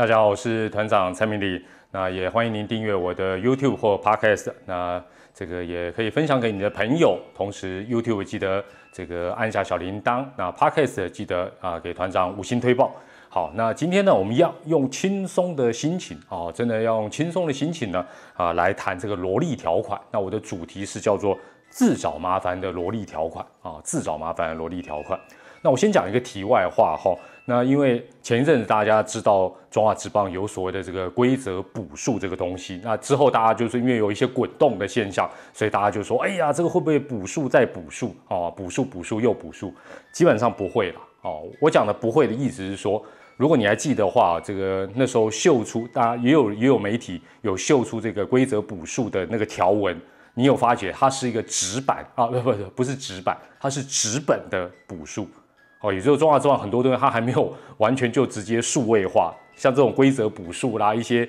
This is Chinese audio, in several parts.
大家好，我是团长蔡明礼。那也欢迎您订阅我的 YouTube 或 Podcast。那这个也可以分享给你的朋友。同时 YouTube 记得这个按下小铃铛。那 Podcast 记得啊给团长五星推报。好，那今天呢，我们要用轻松的心情啊，真的要用轻松的心情呢啊来谈这个萝莉条款。那我的主题是叫做自找麻烦的萝莉条款啊，自找麻烦萝莉条款。那我先讲一个题外话哈，那因为前一阵子大家知道中华职棒有所谓的这个规则补数这个东西，那之后大家就是因为有一些滚动的现象，所以大家就说，哎呀，这个会不会补数再补数啊？补数补数又补数，基本上不会了哦。我讲的不会的意思是说，如果你还记得话，这个那时候秀出，大家也有也有媒体有秀出这个规则补数的那个条文，你有发觉它是一个纸板啊？不不不，不是纸板，它是纸本的补数。哦，也就是中华之王很多东西它还没有完全就直接数位化，像这种规则补数啦，一些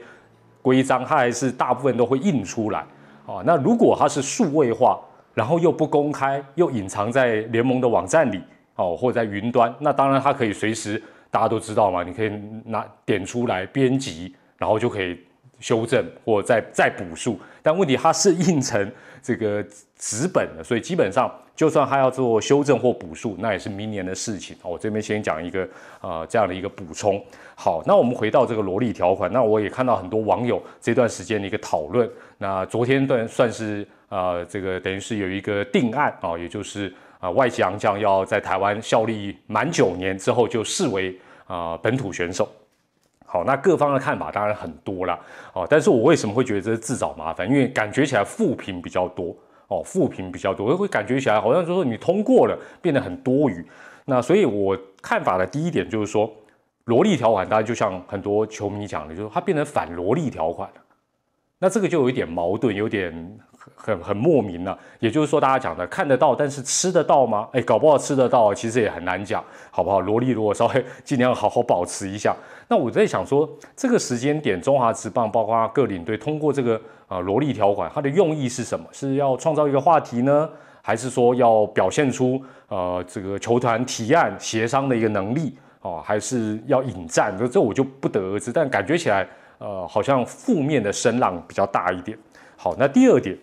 规章，它还是大部分都会印出来。哦，那如果它是数位化，然后又不公开，又隐藏在联盟的网站里，哦，或者在云端，那当然它可以随时大家都知道嘛，你可以拿点出来编辑，然后就可以修正或再再补数。但问题它是印成这个纸本的，所以基本上。就算他要做修正或补数，那也是明年的事情。我这边先讲一个呃这样的一个补充。好，那我们回到这个萝莉条款，那我也看到很多网友这段时间的一个讨论。那昨天段算是呃这个等于是有一个定案啊，也就是啊外籍洋将要在台湾效力满九年之后就视为啊本土选手。好，那各方的看法当然很多啦。哦，但是我为什么会觉得这是自找麻烦？因为感觉起来负评比较多。哦，负评比较多，会感觉起来好像就是你通过了，变得很多余。那所以我看法的第一点就是说，萝莉条款，大家就像很多球迷讲的，就是它变成反萝莉条款了。那这个就有一点矛盾，有点很很莫名了。也就是说，大家讲的看得到，但是吃得到吗？哎，搞不好吃得到，其实也很难讲，好不好？萝莉如果稍微尽量好好保持一下。那我在想说，这个时间点，中华职棒包括各领队通过这个。啊，萝莉条款它的用意是什么？是要创造一个话题呢，还是说要表现出呃这个球团提案协商的一个能力哦，还是要引战？这这我就不得而知。但感觉起来，呃，好像负面的声浪比较大一点。好，那第二点，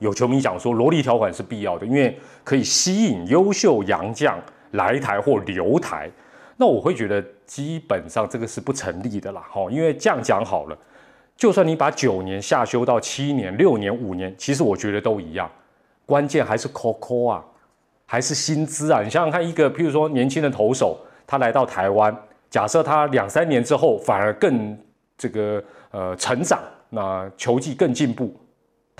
有球迷讲说萝莉条款是必要的，因为可以吸引优秀洋将来台或留台。那我会觉得基本上这个是不成立的啦。哈，因为这样讲好了。就算你把九年下修到七年、六年、五年，其实我觉得都一样。关键还是 COCO 啊，还是薪资啊。你想想看，一个譬如说年轻的投手，他来到台湾，假设他两三年之后反而更这个呃成长，那球技更进步，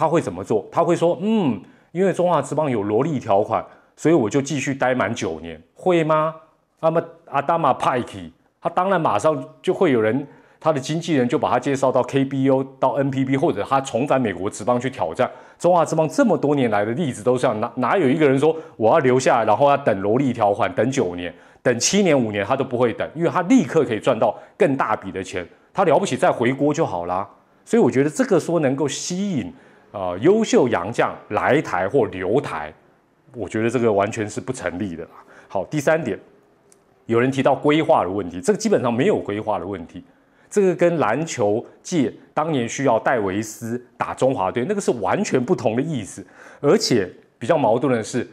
他会怎么做？他会说：嗯，因为中华职棒有萝莉条款，所以我就继续待满九年，会吗？那么阿达玛派克，他当然马上就会有人。他的经纪人就把他介绍到 KBO 到 NPB，或者他重返美国职棒去挑战中华职棒。这么多年来的例子都是这样，哪哪有一个人说我要留下来，然后要等萝莉条款，等九年、等七年、五年，他都不会等，因为他立刻可以赚到更大笔的钱。他了不起再回国就好啦。所以我觉得这个说能够吸引啊优秀洋将来台或留台，我觉得这个完全是不成立的。好，第三点，有人提到规划的问题，这个基本上没有规划的问题。这个跟篮球界当年需要戴维斯打中华队，那个是完全不同的意思。而且比较矛盾的是，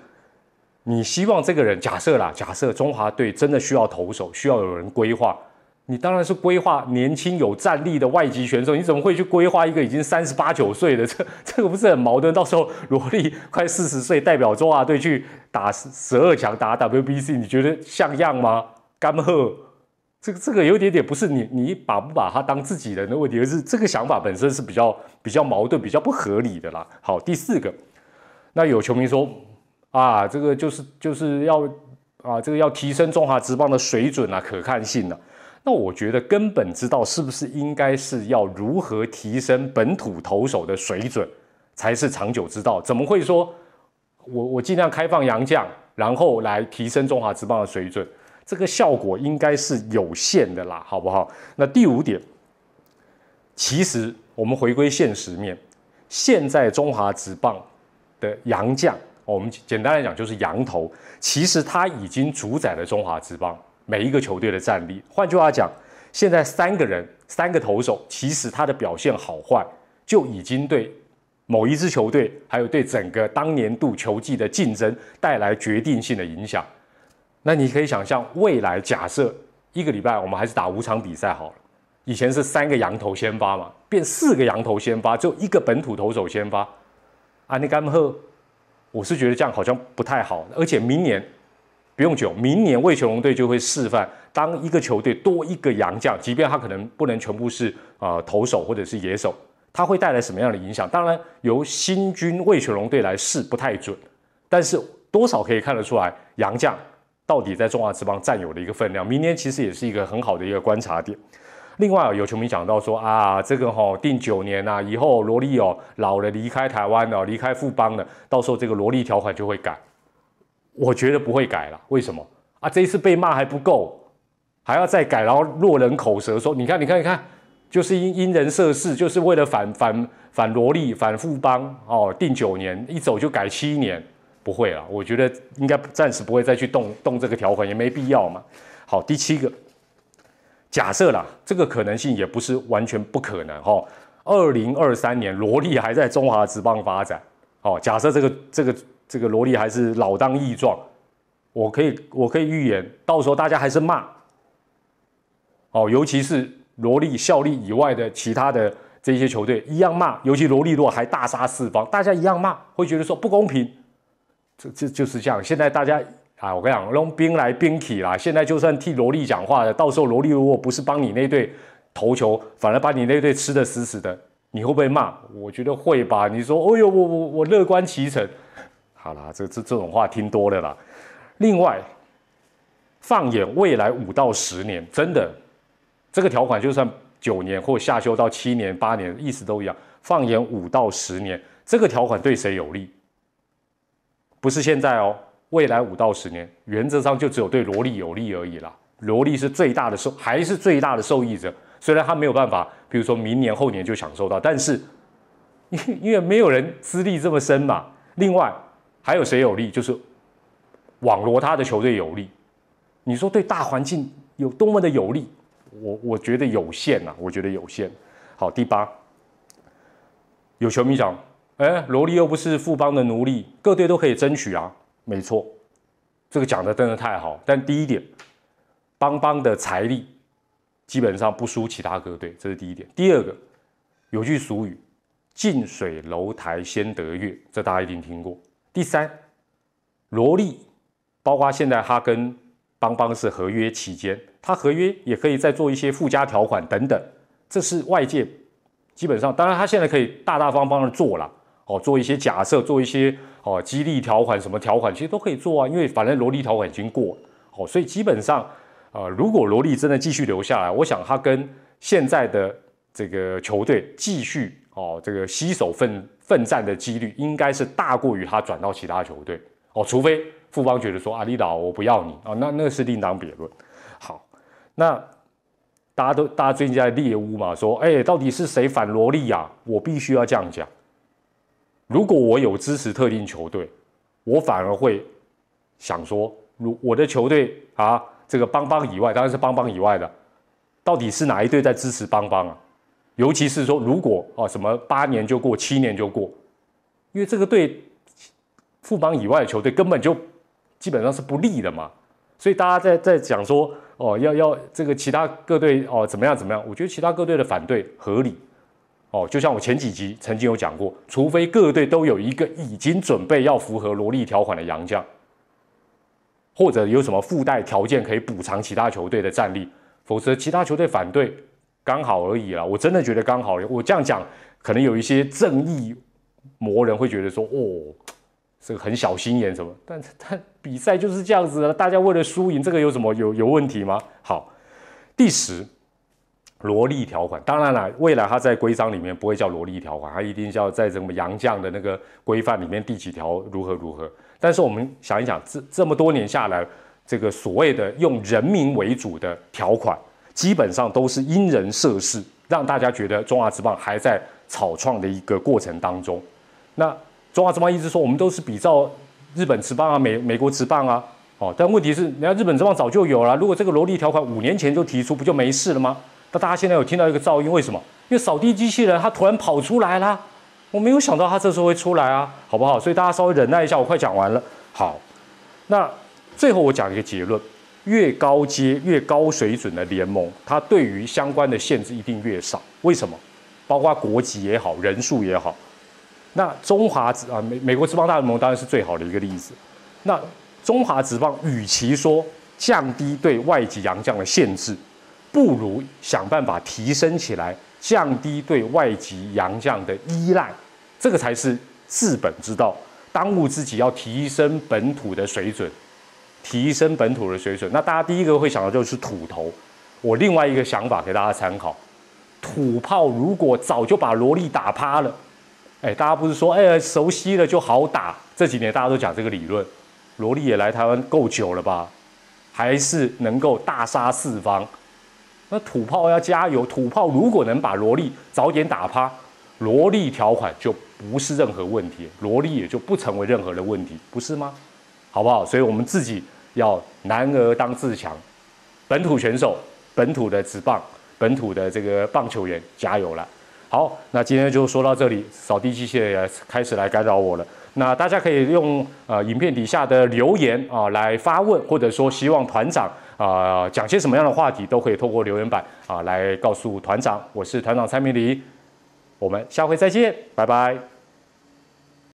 你希望这个人假设啦，假设中华队真的需要投手，需要有人规划，你当然是规划年轻有战力的外籍选手。你怎么会去规划一个已经三十八九岁的？这这个不是很矛盾？到时候罗莉快四十岁，代表中华队去打十二强，打 WBC，你觉得像样吗？干赫？这个这个有点点不是你你把不把他当自己人的问题，而是这个想法本身是比较比较矛盾、比较不合理的啦。好，第四个，那有球迷说啊，这个就是就是要啊，这个要提升中华职棒的水准啊、可看性啊。那我觉得根本知道是不是应该是要如何提升本土投手的水准才是长久之道？怎么会说我我尽量开放洋将，然后来提升中华职棒的水准？这个效果应该是有限的啦，好不好？那第五点，其实我们回归现实面，现在中华职棒的洋将，我们简单来讲就是洋头，其实他已经主宰了中华职棒每一个球队的战力。换句话讲，现在三个人三个投手，其实他的表现好坏就已经对某一支球队，还有对整个当年度球季的竞争带来决定性的影响。那你可以想象，未来假设一个礼拜我们还是打五场比赛好了，以前是三个羊头先发嘛，变四个羊头先发，就一个本土投手先发，啊，你干喝？我是觉得这样好像不太好，而且明年不用久，明年魏球龙队就会示范，当一个球队多一个洋将，即便他可能不能全部是啊投手或者是野手，他会带来什么样的影响？当然由新军魏球龙队来试不太准，但是多少可以看得出来，洋将到底在中华之邦占有的一个分量，明年其实也是一个很好的一个观察点。另外啊有球迷讲到说啊，这个哈定九年呐，以后罗莉哦老了离开台湾了，离开富邦了，到时候这个罗莉条款就会改。我觉得不会改了，为什么啊？这一次被骂还不够，还要再改，然后落人口舌说，你看你看你看，就是因因人设事，就是为了反反反萝莉反富邦哦，定九年一走就改七年，不会了，我觉得应该暂时不会再去动动这个条款，也没必要嘛。好，第七个。假设啦，这个可能性也不是完全不可能哈。二零二三年，萝莉还在中华职棒发展，哦，假设这个这个这个萝莉还是老当益壮，我可以我可以预言，到时候大家还是骂，哦，尤其是萝莉效力以外的其他的这些球队一样骂，尤其萝莉如果还大杀四方，大家一样骂，会觉得说不公平，这这就是这样。现在大家。啊，我跟你讲，用兵来兵去啦。现在就算替萝莉讲话的，到时候萝莉如果不是帮你那队投球，反而把你那队吃的死死的，你会不会骂？我觉得会吧。你说，哦呦，我我我乐观其成。好啦，这这这种话听多了啦。另外，放眼未来五到十年，真的，这个条款就算九年或下修到七年、八年，意思都一样。放眼五到十年，这个条款对谁有利？不是现在哦。未来五到十年，原则上就只有对萝莉有利而已啦。萝莉是最大的受，还是最大的受益者。虽然他没有办法，比如说明年后年就享受到，但是因因为没有人资历这么深嘛。另外还有谁有利？就是网罗他的球队有利。你说对大环境有多么的有利？我我觉得有限啊，我觉得有限。好，第八，有球迷讲，哎，萝莉又不是富邦的奴隶，各队都可以争取啊。没错，这个讲的真的太好。但第一点，邦邦的财力基本上不输其他各队，这是第一点。第二个，有句俗语，“近水楼台先得月”，这大家一定听过。第三，萝莉，包括现在他跟邦邦是合约期间，他合约也可以再做一些附加条款等等，这是外界基本上，当然他现在可以大大方方的做了。哦，做一些假设，做一些哦激励条款，什么条款其实都可以做啊，因为反正萝莉条款已经过，哦，所以基本上，呃，如果萝莉真的继续留下来，我想他跟现在的这个球队继续哦这个携手奋奋战的几率，应该是大过于他转到其他球队，哦，除非富邦觉得说阿里岛我不要你啊，那那是另当别论。好，那大家都大家最近在猎屋嘛，说哎，到底是谁反萝莉呀？我必须要这样讲。如果我有支持特定球队，我反而会想说，如我的球队啊，这个邦邦以外，当然是邦邦以外的，到底是哪一队在支持邦邦啊？尤其是说，如果啊什么八年就过，七年就过，因为这个对富邦以外的球队根本就基本上是不利的嘛。所以大家在在讲说，哦要要这个其他各队哦怎么样怎么样？我觉得其他各队的反对合理。哦，就像我前几集曾经有讲过，除非各队都有一个已经准备要符合萝莉条款的洋将，或者有什么附带条件可以补偿其他球队的战力，否则其他球队反对刚好而已啦。我真的觉得刚好，我这样讲可能有一些正义魔人会觉得说，哦，这个很小心眼什么，但 但比赛就是这样子的，大家为了输赢，这个有什么有有问题吗？好，第十。萝莉条款，当然了，未来它在规章里面不会叫萝莉条款，它一定叫在什么杨绛的那个规范里面第几条如何如何。但是我们想一想，这这么多年下来，这个所谓的用人民为主的条款，基本上都是因人设事，让大家觉得中华职棒还在草创的一个过程当中。那中华职棒一直说我们都是比照日本职棒啊、美美国职棒啊，哦，但问题是，人家日本职棒早就有了，如果这个萝莉条款五年前就提出，不就没事了吗？那大家现在有听到一个噪音，为什么？因为扫地机器人它突然跑出来啦，我没有想到它这时候会出来啊，好不好？所以大家稍微忍耐一下，我快讲完了。好，那最后我讲一个结论：越高阶、越高水准的联盟，它对于相关的限制一定越少。为什么？包括国籍也好，人数也好。那中华啊，美美国职棒大联盟当然是最好的一个例子。那中华职棒与其说降低对外籍洋将的限制，不如想办法提升起来，降低对外籍洋将的依赖，这个才是治本之道。当务之急要提升本土的水准，提升本土的水准。那大家第一个会想到就是土头。我另外一个想法给大家参考：土炮如果早就把萝莉打趴了。哎，大家不是说哎熟悉了就好打？这几年大家都讲这个理论，萝莉也来台湾够久了吧？还是能够大杀四方？那土炮要加油！土炮如果能把萝莉早点打趴，萝莉条款就不是任何问题，萝莉也就不成为任何的问题，不是吗？好不好？所以我们自己要男儿当自强，本土选手、本土的职棒、本土的这个棒球员加油了！好，那今天就说到这里。扫地机器人也开始来干扰我了。那大家可以用呃影片底下的留言啊来发问，或者说希望团长啊讲些什么样的话题，都可以透过留言板啊来告诉团长。我是团长蔡明黎，我们下回再见，拜拜。